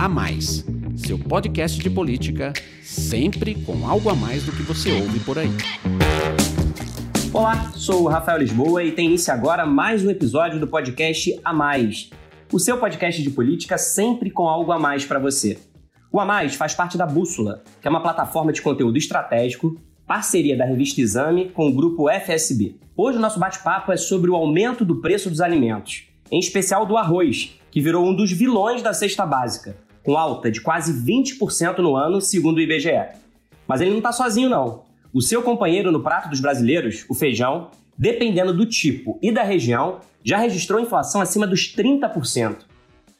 A Mais, seu podcast de política, sempre com algo a mais do que você ouve por aí. Olá, sou o Rafael Lisboa e tem início agora mais um episódio do podcast A Mais, o seu podcast de política sempre com algo a mais para você. O A Mais faz parte da Bússola, que é uma plataforma de conteúdo estratégico, parceria da revista Exame com o grupo FSB. Hoje o nosso bate-papo é sobre o aumento do preço dos alimentos, em especial do arroz, que virou um dos vilões da cesta básica com alta de quase 20% no ano, segundo o IBGE. Mas ele não está sozinho, não. O seu companheiro no prato dos brasileiros, o feijão, dependendo do tipo e da região, já registrou inflação acima dos 30%.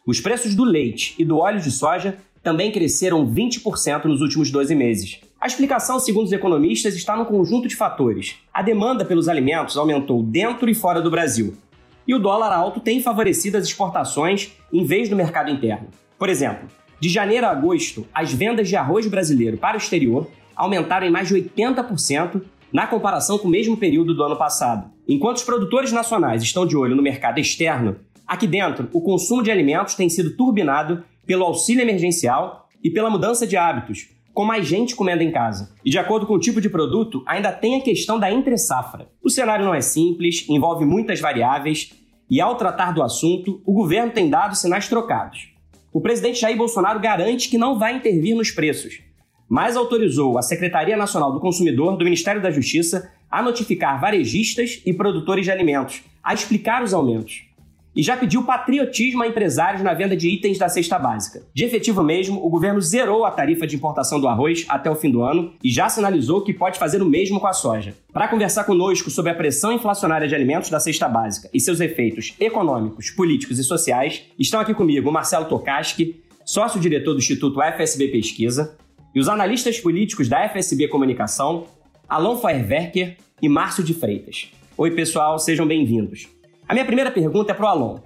Os preços do leite e do óleo de soja também cresceram 20% nos últimos 12 meses. A explicação, segundo os economistas, está no conjunto de fatores. A demanda pelos alimentos aumentou dentro e fora do Brasil. E o dólar alto tem favorecido as exportações em vez do mercado interno. Por exemplo, de janeiro a agosto, as vendas de arroz brasileiro para o exterior aumentaram em mais de 80% na comparação com o mesmo período do ano passado. Enquanto os produtores nacionais estão de olho no mercado externo, aqui dentro o consumo de alimentos tem sido turbinado pelo auxílio emergencial e pela mudança de hábitos, com mais gente comendo em casa. E de acordo com o tipo de produto, ainda tem a questão da entre-safra. O cenário não é simples, envolve muitas variáveis, e ao tratar do assunto, o governo tem dado sinais trocados o presidente Jair Bolsonaro garante que não vai intervir nos preços, mas autorizou a Secretaria Nacional do Consumidor do Ministério da Justiça a notificar varejistas e produtores de alimentos, a explicar os aumentos e já pediu patriotismo a empresários na venda de itens da cesta básica. De efetivo mesmo, o governo zerou a tarifa de importação do arroz até o fim do ano e já sinalizou que pode fazer o mesmo com a soja. Para conversar conosco sobre a pressão inflacionária de alimentos da cesta básica e seus efeitos econômicos, políticos e sociais, estão aqui comigo o Marcelo Tokaski, sócio-diretor do Instituto FSB Pesquisa, e os analistas políticos da FSB Comunicação, Alon Feuerwerker e Márcio de Freitas. Oi, pessoal, sejam bem-vindos. A minha primeira pergunta é para o Alon.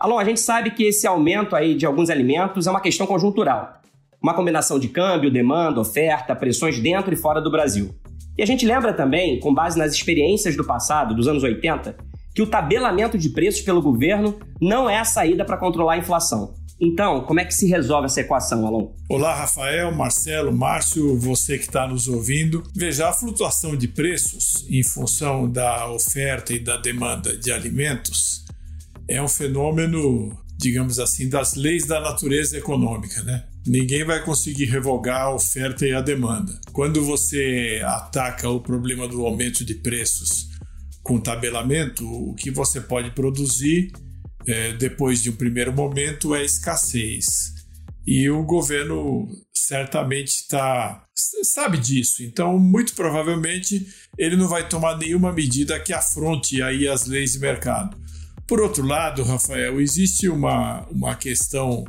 Alon, a gente sabe que esse aumento aí de alguns alimentos é uma questão conjuntural. Uma combinação de câmbio, demanda, oferta, pressões dentro e fora do Brasil. E a gente lembra também, com base nas experiências do passado, dos anos 80, que o tabelamento de preços pelo governo não é a saída para controlar a inflação. Então, como é que se resolve essa equação, Alon? Olá, Rafael, Marcelo, Márcio, você que está nos ouvindo. Veja, a flutuação de preços em função da oferta e da demanda de alimentos é um fenômeno, digamos assim, das leis da natureza econômica, né? Ninguém vai conseguir revogar a oferta e a demanda. Quando você ataca o problema do aumento de preços com tabelamento, o que você pode produzir é, depois de um primeiro momento é escassez. E o governo certamente está sabe disso. Então, muito provavelmente, ele não vai tomar nenhuma medida que afronte aí as leis de mercado. Por outro lado, Rafael, existe uma, uma questão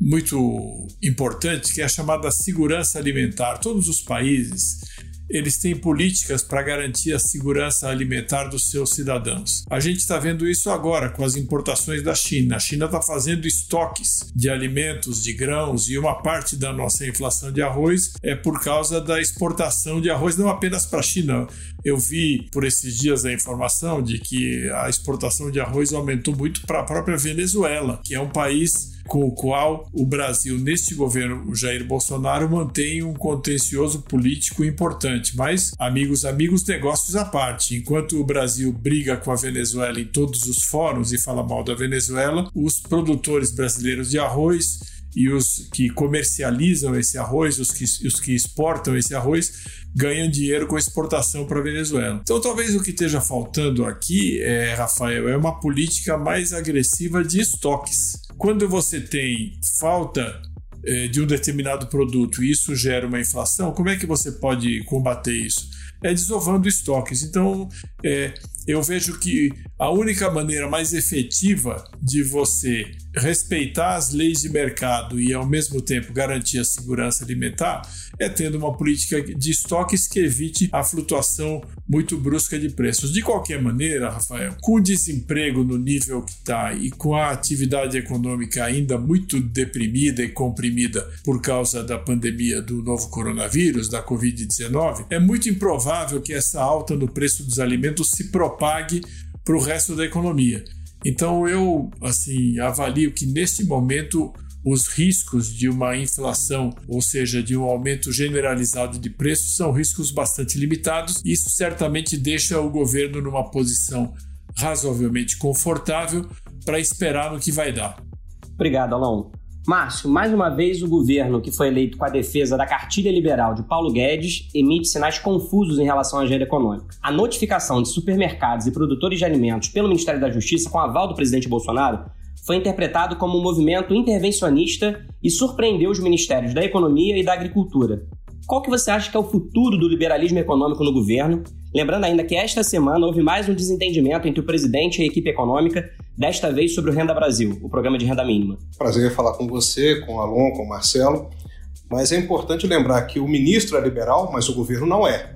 muito importante que é a chamada segurança alimentar. Todos os países eles têm políticas para garantir a segurança alimentar dos seus cidadãos. A gente está vendo isso agora com as importações da China. A China está fazendo estoques de alimentos, de grãos e uma parte da nossa inflação de arroz é por causa da exportação de arroz, não apenas para a China. Eu vi por esses dias a informação de que a exportação de arroz aumentou muito para a própria Venezuela, que é um país com o qual o Brasil, neste governo Jair Bolsonaro, mantém um contencioso político importante. Mas, amigos, amigos, negócios à parte. Enquanto o Brasil briga com a Venezuela em todos os fóruns e fala mal da Venezuela, os produtores brasileiros de arroz e os que comercializam esse arroz, os que, os que exportam esse arroz, ganham dinheiro com exportação para a Venezuela. Então, talvez o que esteja faltando aqui, é, Rafael, é uma política mais agressiva de estoques. Quando você tem falta é, de um determinado produto e isso gera uma inflação, como é que você pode combater isso? É desovando estoques. Então, é, eu vejo que a única maneira mais efetiva de você respeitar as leis de mercado e ao mesmo tempo garantir a segurança alimentar é tendo uma política de estoques que evite a flutuação muito brusca de preços. De qualquer maneira, Rafael, com o desemprego no nível que está e com a atividade econômica ainda muito deprimida e comprimida por causa da pandemia do novo coronavírus, da Covid-19, é muito improvável que essa alta no preço dos alimentos se propague para o resto da economia. Então eu assim avalio que neste momento os riscos de uma inflação, ou seja, de um aumento generalizado de preços, são riscos bastante limitados. Isso certamente deixa o governo numa posição razoavelmente confortável para esperar no que vai dar. Obrigado, Alon. Márcio, mais uma vez o governo que foi eleito com a defesa da cartilha liberal de Paulo Guedes emite sinais confusos em relação à agenda econômica. A notificação de supermercados e produtores de alimentos pelo Ministério da Justiça com aval do presidente Bolsonaro foi interpretado como um movimento intervencionista e surpreendeu os ministérios da Economia e da Agricultura. Qual que você acha que é o futuro do liberalismo econômico no governo? Lembrando ainda que esta semana houve mais um desentendimento entre o presidente e a equipe econômica, desta vez sobre o Renda Brasil, o programa de renda mínima. Prazer falar com você, com o Alon, com o Marcelo, mas é importante lembrar que o ministro é liberal, mas o governo não é.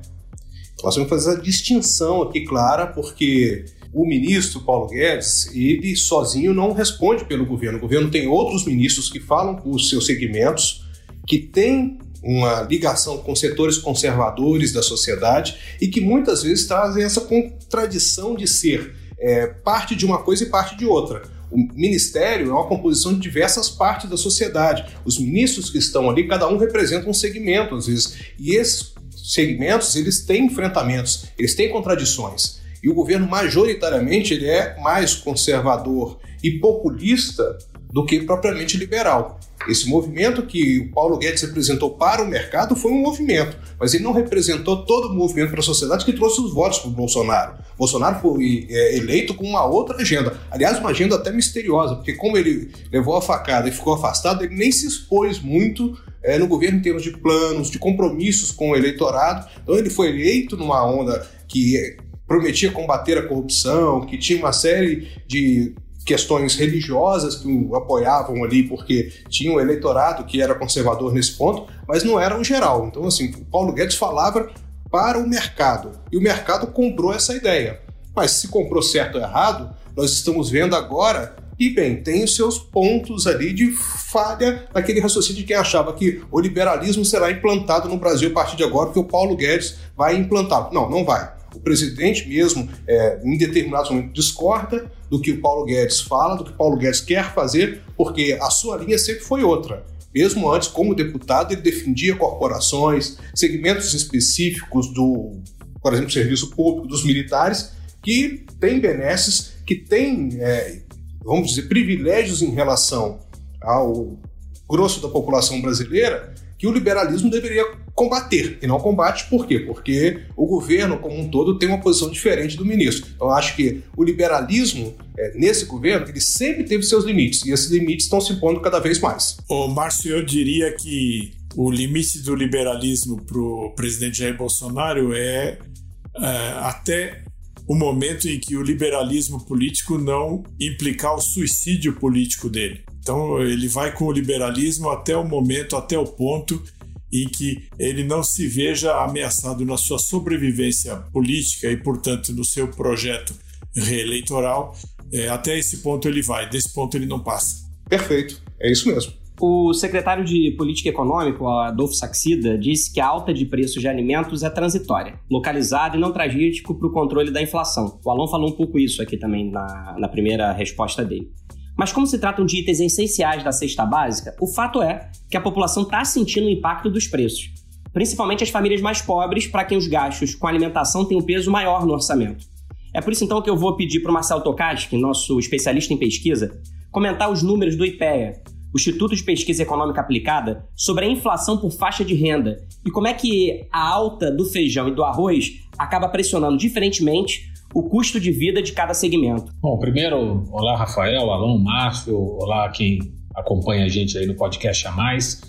Nós vamos fazer a distinção aqui clara, porque o ministro Paulo Guedes, ele sozinho não responde pelo governo. O governo tem outros ministros que falam com os seus segmentos, que têm uma ligação com setores conservadores da sociedade e que muitas vezes trazem essa contradição de ser é, parte de uma coisa e parte de outra. O ministério é uma composição de diversas partes da sociedade. Os ministros que estão ali, cada um representa um segmento, às vezes, e esses segmentos eles têm enfrentamentos, eles têm contradições. E o governo, majoritariamente, ele é mais conservador e populista do que propriamente liberal. Esse movimento que o Paulo Guedes representou para o mercado foi um movimento, mas ele não representou todo o movimento para a sociedade que trouxe os votos para o Bolsonaro. Bolsonaro foi é, eleito com uma outra agenda, aliás, uma agenda até misteriosa, porque como ele levou a facada e ficou afastado, ele nem se expôs muito é, no governo em termos de planos, de compromissos com o eleitorado. Então ele foi eleito numa onda que prometia combater a corrupção, que tinha uma série de questões religiosas que o apoiavam ali, porque tinha um eleitorado que era conservador nesse ponto, mas não era o geral. Então, assim, o Paulo Guedes falava para o mercado e o mercado comprou essa ideia. Mas se comprou certo ou errado, nós estamos vendo agora e, bem, tem os seus pontos ali de falha naquele raciocínio de quem achava que o liberalismo será implantado no Brasil a partir de agora, que o Paulo Guedes vai implantar. Não, não vai. O presidente mesmo, é, em determinados momentos, discorda do que o Paulo Guedes fala, do que o Paulo Guedes quer fazer, porque a sua linha sempre foi outra. Mesmo antes, como deputado, ele defendia corporações, segmentos específicos do, por exemplo, serviço público, dos militares, que têm benesses, que têm, é, vamos dizer, privilégios em relação ao grosso da população brasileira, que o liberalismo deveria combater, e não combate por quê? Porque o governo como um todo tem uma posição diferente do ministro. Então acho que o liberalismo é, nesse governo ele sempre teve seus limites e esses limites estão se impondo cada vez mais. O Márcio, eu diria que o limite do liberalismo para o presidente Jair Bolsonaro é, é até o momento em que o liberalismo político não implicar o suicídio político dele. Então ele vai com o liberalismo até o momento, até o ponto em que ele não se veja ameaçado na sua sobrevivência política e, portanto, no seu projeto reeleitoral. É, até esse ponto ele vai, desse ponto ele não passa. Perfeito, é isso mesmo. O secretário de Política Econômica, Adolfo Saxida, disse que a alta de preços de alimentos é transitória, localizada e não traz risco para o controle da inflação. O Alon falou um pouco isso aqui também na, na primeira resposta dele. Mas como se tratam de itens essenciais da cesta básica, o fato é que a população está sentindo o impacto dos preços, principalmente as famílias mais pobres, para quem os gastos com alimentação têm um peso maior no orçamento. É por isso então que eu vou pedir para o Marcelo Tokaski, nosso especialista em pesquisa, comentar os números do IPEA, o Instituto de Pesquisa Econômica Aplicada, sobre a inflação por faixa de renda e como é que a alta do feijão e do arroz acaba pressionando diferentemente o custo de vida de cada segmento. Bom, primeiro, olá Rafael, Alon, Márcio, olá quem acompanha a gente aí no podcast a mais.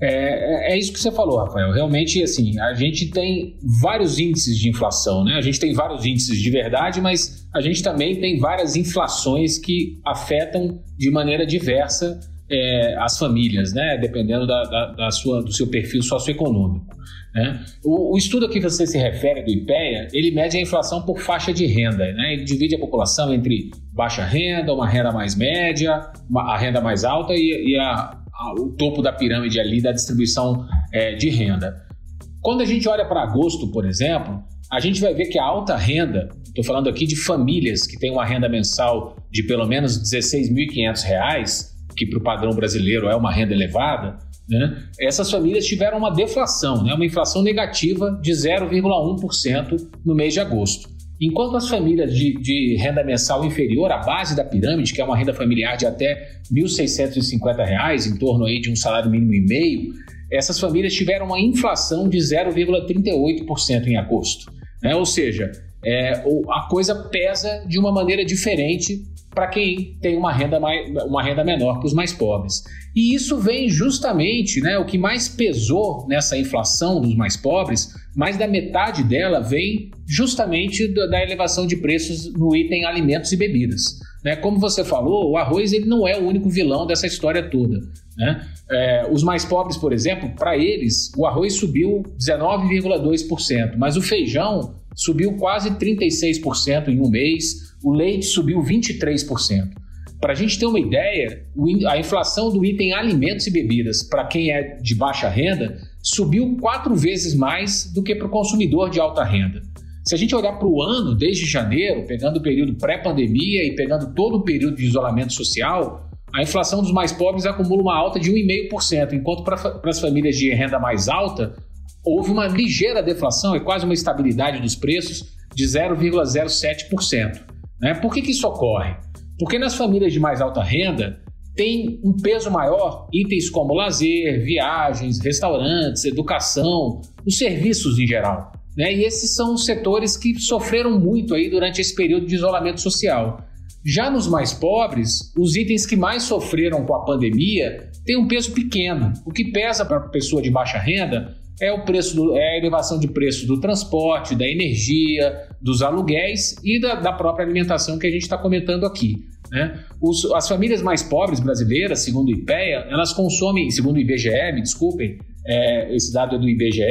É, é, é, isso que você falou, Rafael. Realmente, assim, a gente tem vários índices de inflação, né? A gente tem vários índices de verdade, mas a gente também tem várias inflações que afetam de maneira diversa é, as famílias, né? Dependendo da, da, da, sua, do seu perfil socioeconômico. Né? O, o, estudo a que você se refere do IPEA, ele mede a inflação por faixa de renda. Né? Ele divide a população entre baixa renda, uma renda mais média, uma, a renda mais alta e, e a, a, o topo da pirâmide ali da distribuição é, de renda. Quando a gente olha para agosto, por exemplo, a gente vai ver que a alta renda, estou falando aqui de famílias que têm uma renda mensal de pelo menos R$ 16.500, que para o padrão brasileiro é uma renda elevada, né, essas famílias tiveram uma deflação, né, uma inflação negativa de 0,1% no mês de agosto. Enquanto as famílias de, de, renda mensal inferior à base da pirâmide, que é uma renda familiar de até R$ 1.650, em torno aí de um salário mínimo e meio, essas famílias tiveram uma inflação de 0,38% em agosto. Né? Ou seja, é, a coisa pesa de uma maneira diferente para quem tem uma renda, mais, uma renda menor que os mais pobres. E isso vem justamente, né, o que mais pesou nessa inflação dos mais pobres, mais da metade dela vem justamente da, da elevação de preços no item alimentos e bebidas. Né? Como você falou, o arroz ele não é o único vilão dessa história toda. Né? É, os mais pobres, por exemplo, para eles, o arroz subiu 19,2%, mas o feijão subiu quase 36% em um mês, o leite subiu 23%. Para a gente ter uma ideia, a inflação do item alimentos e bebidas para quem é de baixa renda subiu quatro vezes mais do que para o consumidor de alta renda. Se a gente olhar para o ano, desde janeiro, pegando o período pré-pandemia e pegando todo o período de isolamento social, a inflação dos mais pobres acumula uma alta de 1,5%, enquanto para as famílias de renda mais alta, houve uma ligeira deflação, é quase uma estabilidade dos preços de 0,07%. Né? Por que, que isso ocorre? Porque nas famílias de mais alta renda tem um peso maior itens como lazer, viagens, restaurantes, educação, os serviços em geral. Né? E esses são os setores que sofreram muito aí durante esse período de isolamento social. Já nos mais pobres, os itens que mais sofreram com a pandemia têm um peso pequeno. O que pesa para a pessoa de baixa renda é o preço do, é a elevação de preço do transporte, da energia, dos aluguéis e da, da própria alimentação que a gente está comentando aqui. Né? Os, as famílias mais pobres brasileiras, segundo o IPEA, elas consomem, segundo o IBGE, me desculpem, é, esse dado é do IBGE,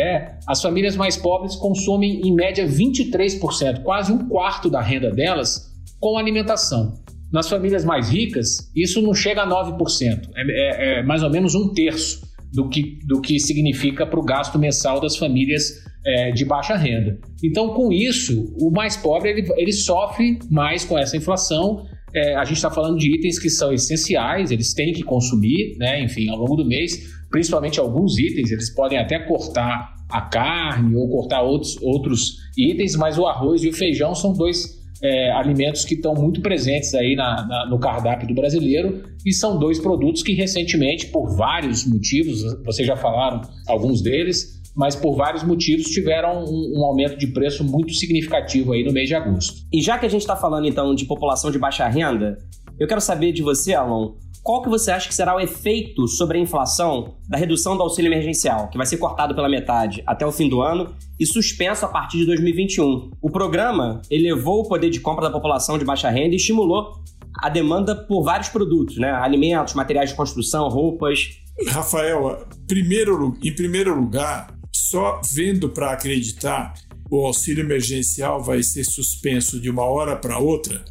as famílias mais pobres consomem em média 23%, quase um quarto da renda delas, com alimentação. Nas famílias mais ricas, isso não chega a 9%, é, é, é mais ou menos um terço do que, do que significa para o gasto mensal das famílias é, de baixa renda. Então, com isso, o mais pobre ele, ele sofre mais com essa inflação. É, a gente está falando de itens que são essenciais, eles têm que consumir, né? enfim, ao longo do mês, principalmente alguns itens, eles podem até cortar a carne ou cortar outros, outros itens, mas o arroz e o feijão são dois é, alimentos que estão muito presentes aí na, na, no cardápio do brasileiro e são dois produtos que recentemente, por vários motivos, vocês já falaram alguns deles, mas por vários motivos tiveram um, um, aumento de preço muito significativo aí no mês de agosto. E já que a gente está falando então de população de baixa renda, eu quero saber de você, Alon, qual que você acha que será o efeito sobre a inflação da redução do auxílio emergencial, que vai ser cortado pela metade até o fim do ano e suspenso a partir de 2021? O programa elevou o poder de compra da população de baixa renda e estimulou a demanda por vários produtos, né? Alimentos, materiais de construção, roupas. Rafael, primeiro, em primeiro lugar, só vendo para acreditar, o auxílio emergencial vai ser suspenso de uma hora para outra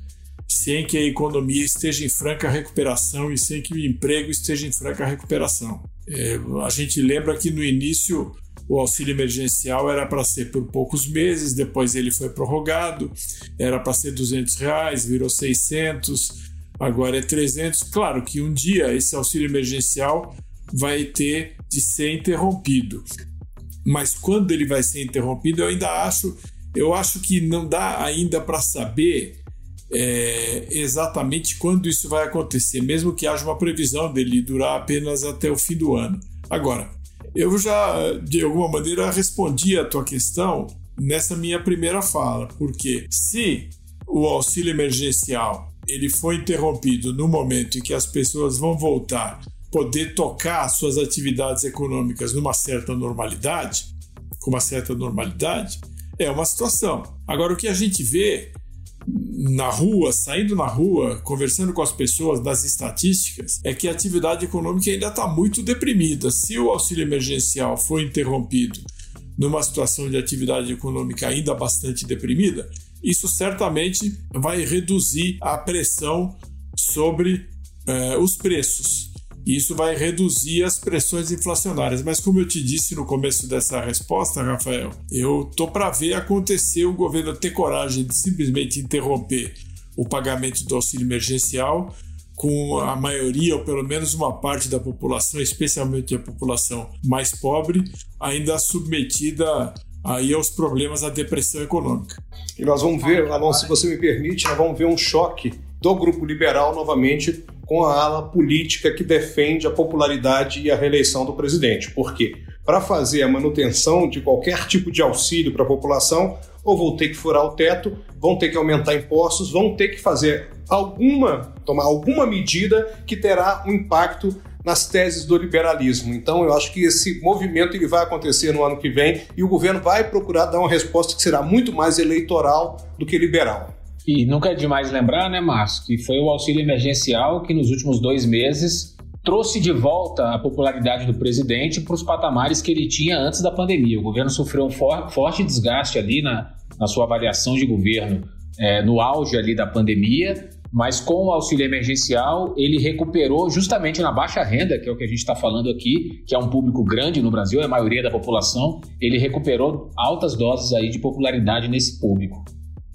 sem que a economia esteja em franca recuperação e sem que o emprego esteja em franca recuperação. É, a gente lembra que no início o auxílio emergencial era para ser por poucos meses, depois ele foi prorrogado, era para ser 200 reais, virou 600, agora é 300. Claro que um dia esse auxílio emergencial vai ter de ser interrompido, mas quando ele vai ser interrompido, eu ainda acho, eu acho que não dá ainda para saber é, exatamente quando isso vai acontecer, mesmo que haja uma previsão dele durar apenas até o fim do ano. Agora, eu já de alguma maneira respondi a tua questão nessa minha primeira fala, porque se o auxílio emergencial ele foi interrompido no momento em que as pessoas vão voltar poder tocar suas atividades econômicas numa certa normalidade, com uma certa normalidade, é uma situação. Agora o que a gente vê na rua, saindo na rua, conversando com as pessoas das estatísticas, é que a atividade econômica ainda está muito deprimida. Se o auxílio emergencial foi interrompido numa situação de atividade econômica ainda bastante deprimida, isso certamente vai reduzir a pressão sobre eh, os preços. Isso vai reduzir as pressões inflacionárias. Mas, como eu te disse no começo dessa resposta, Rafael, eu tô para ver acontecer o governo ter coragem de simplesmente interromper o pagamento do auxílio emergencial com a maioria, ou pelo menos uma parte da população, especialmente a população mais pobre, ainda submetida aí aos problemas da depressão econômica. E nós vamos ver, Alonso, se você me permite, nós vamos ver um choque do grupo liberal novamente com a ala política que defende a popularidade e a reeleição do presidente. Por quê? Para fazer a manutenção de qualquer tipo de auxílio para a população, ou vão ter que furar o teto, vão ter que aumentar impostos, vão ter que fazer alguma, tomar alguma medida que terá um impacto nas teses do liberalismo. Então, eu acho que esse movimento ele vai acontecer no ano que vem e o governo vai procurar dar uma resposta que será muito mais eleitoral do que liberal. E nunca é demais lembrar, né, Márcio, que foi o auxílio emergencial que nos últimos dois meses trouxe de volta a popularidade do presidente para os patamares que ele tinha antes da pandemia. O governo sofreu um for forte desgaste ali na, na sua avaliação de governo é, no auge ali da pandemia, mas com o auxílio emergencial ele recuperou justamente na baixa renda, que é o que a gente está falando aqui, que é um público grande no Brasil, é a maioria da população, ele recuperou altas doses aí de popularidade nesse público.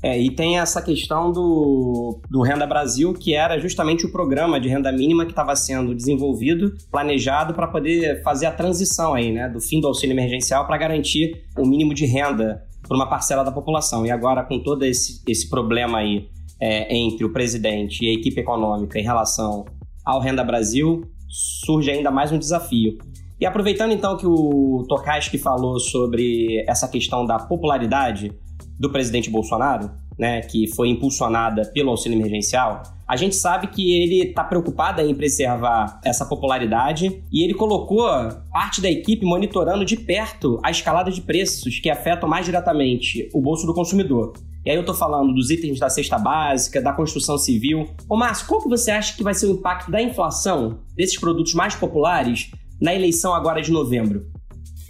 É, e tem essa questão do, do Renda Brasil, que era justamente o programa de renda mínima que estava sendo desenvolvido, planejado para poder fazer a transição aí, né, do fim do auxílio emergencial para garantir o mínimo de renda para uma parcela da população. E agora, com todo esse, esse problema aí é, entre o presidente e a equipe econômica em relação ao Renda Brasil, surge ainda mais um desafio. E aproveitando então que o Tokaski falou sobre essa questão da popularidade, do presidente Bolsonaro, né, que foi impulsionada pelo auxílio emergencial, a gente sabe que ele está preocupado em preservar essa popularidade e ele colocou parte da equipe monitorando de perto a escalada de preços que afetam mais diretamente o bolso do consumidor. E aí eu estou falando dos itens da cesta básica, da construção civil. Ô Márcio, qual que você acha que vai ser o impacto da inflação desses produtos mais populares na eleição agora de novembro?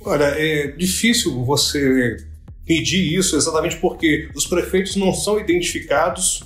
Olha, é difícil você medir isso exatamente porque os prefeitos não são identificados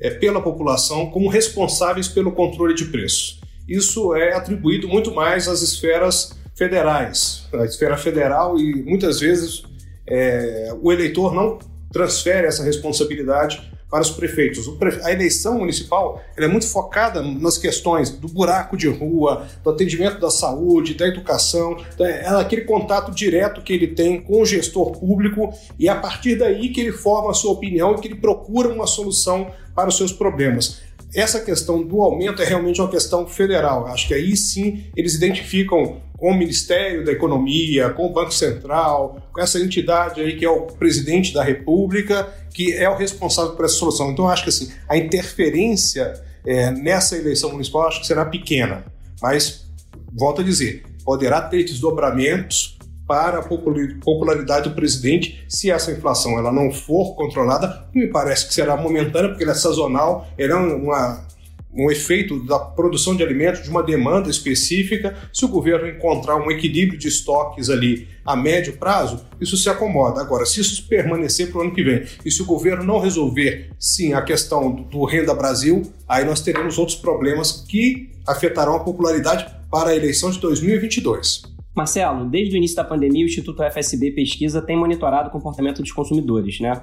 é, pela população como responsáveis pelo controle de preço. Isso é atribuído muito mais às esferas federais, à esfera federal, e muitas vezes é, o eleitor não transfere essa responsabilidade para os prefeitos. A eleição municipal é muito focada nas questões do buraco de rua, do atendimento da saúde, da educação, é aquele contato direto que ele tem com o gestor público e é a partir daí que ele forma a sua opinião e que ele procura uma solução para os seus problemas essa questão do aumento é realmente uma questão federal. Acho que aí sim eles identificam com o Ministério da Economia, com o Banco Central, com essa entidade aí que é o presidente da República, que é o responsável por essa solução. Então, acho que assim, a interferência é, nessa eleição municipal acho que será pequena, mas, volto a dizer, poderá ter desdobramentos para a popularidade do presidente se essa inflação ela não for controlada, me parece que será momentânea, porque ela é sazonal, ela é uma, um efeito da produção de alimentos, de uma demanda específica. Se o governo encontrar um equilíbrio de estoques ali a médio prazo, isso se acomoda. Agora, se isso permanecer para o ano que vem e se o governo não resolver, sim, a questão do Renda Brasil, aí nós teremos outros problemas que afetarão a popularidade para a eleição de 2022. Marcelo, desde o início da pandemia, o Instituto FSB Pesquisa tem monitorado o comportamento dos consumidores, né?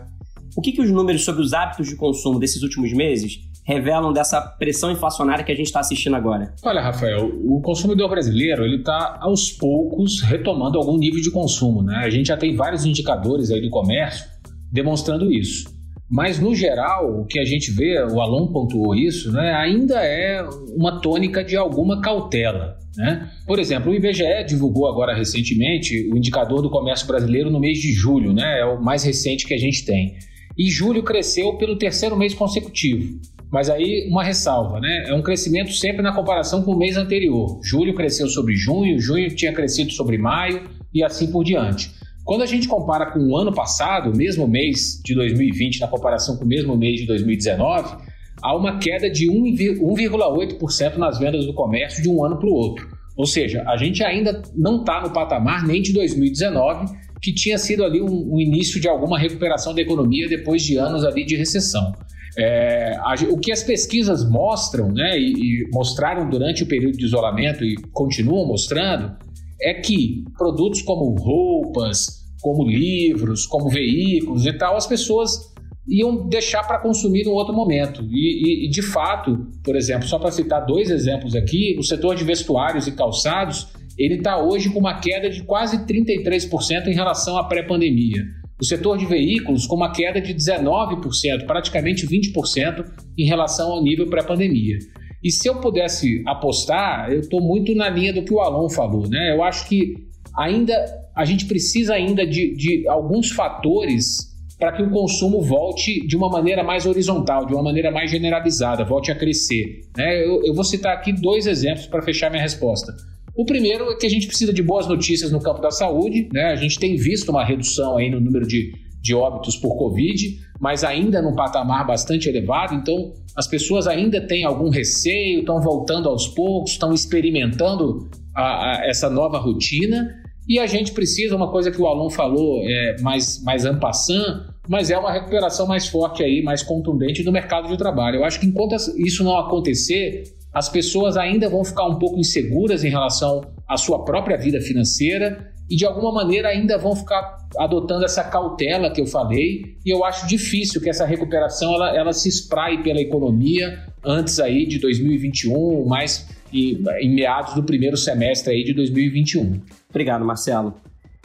O que, que os números sobre os hábitos de consumo desses últimos meses revelam dessa pressão inflacionária que a gente está assistindo agora? Olha, Rafael, o consumidor brasileiro ele está aos poucos retomando algum nível de consumo, né? A gente já tem vários indicadores aí do comércio demonstrando isso. Mas, no geral, o que a gente vê, o Alon pontuou isso, né, ainda é uma tônica de alguma cautela. Né? Por exemplo, o IBGE divulgou agora recentemente o indicador do comércio brasileiro no mês de julho, né? é o mais recente que a gente tem. E julho cresceu pelo terceiro mês consecutivo. Mas aí uma ressalva, né? É um crescimento sempre na comparação com o mês anterior. Julho cresceu sobre junho, junho tinha crescido sobre maio e assim por diante. Quando a gente compara com o ano passado, o mesmo mês de 2020, na comparação com o mesmo mês de 2019, há uma queda de 1,8% nas vendas do comércio de um ano para o outro. Ou seja, a gente ainda não está no patamar nem de 2019, que tinha sido ali um, um, início de alguma recuperação da economia depois de anos ali de recessão. É, a, o que as pesquisas mostram, né, e, e mostraram durante o período de isolamento e continuam mostrando, é que produtos como roupas, como livros, como veículos e tal, as pessoas iam deixar para consumir no outro momento. E, e, de fato, por exemplo, só para citar dois exemplos aqui, o setor de vestuários e calçados ele está hoje com uma queda de quase 33% em relação à pré-pandemia. O setor de veículos com uma queda de 19%, praticamente 20% em relação ao nível pré-pandemia. E se eu pudesse apostar, eu estou muito na linha do que o Alon falou, né? Eu acho que ainda a gente precisa ainda de, de alguns fatores para que o consumo volte de uma maneira mais horizontal, de uma maneira mais generalizada, volte a crescer. Né? Eu, eu vou citar aqui dois exemplos para fechar minha resposta. O primeiro é que a gente precisa de boas notícias no campo da saúde. Né? A gente tem visto uma redução aí no número de, de óbitos por Covid, mas ainda num patamar bastante elevado. Então, as pessoas ainda têm algum receio, estão voltando aos poucos, estão experimentando a, a, essa nova rotina. E a gente precisa, uma coisa que o Alon falou, é, mais, mais ampassant, mas é uma recuperação mais forte aí, mais contundente do mercado de trabalho. Eu acho que enquanto isso não acontecer, as pessoas ainda vão ficar um pouco inseguras em relação à sua própria vida financeira e de alguma maneira ainda vão ficar adotando essa cautela que eu falei e eu acho difícil que essa recuperação ela, ela se espraie pela economia antes aí de 2021, mais em, em meados do primeiro semestre aí de 2021. Obrigado, Marcelo.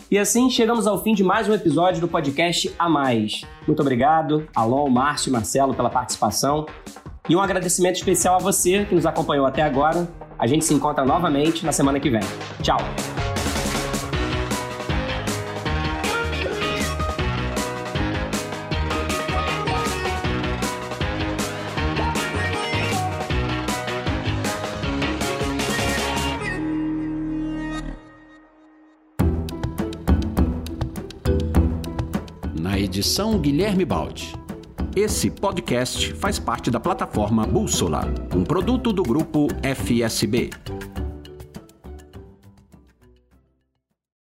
E assim chegamos ao fim de mais um episódio do podcast A Mais. Muito obrigado, Alon, Márcio e Marcelo, pela participação. E um agradecimento especial a você que nos acompanhou até agora. A gente se encontra novamente na semana que vem. Tchau! Na edição Guilherme Baldi. Esse podcast faz parte da plataforma Bússola, um produto do grupo FSB.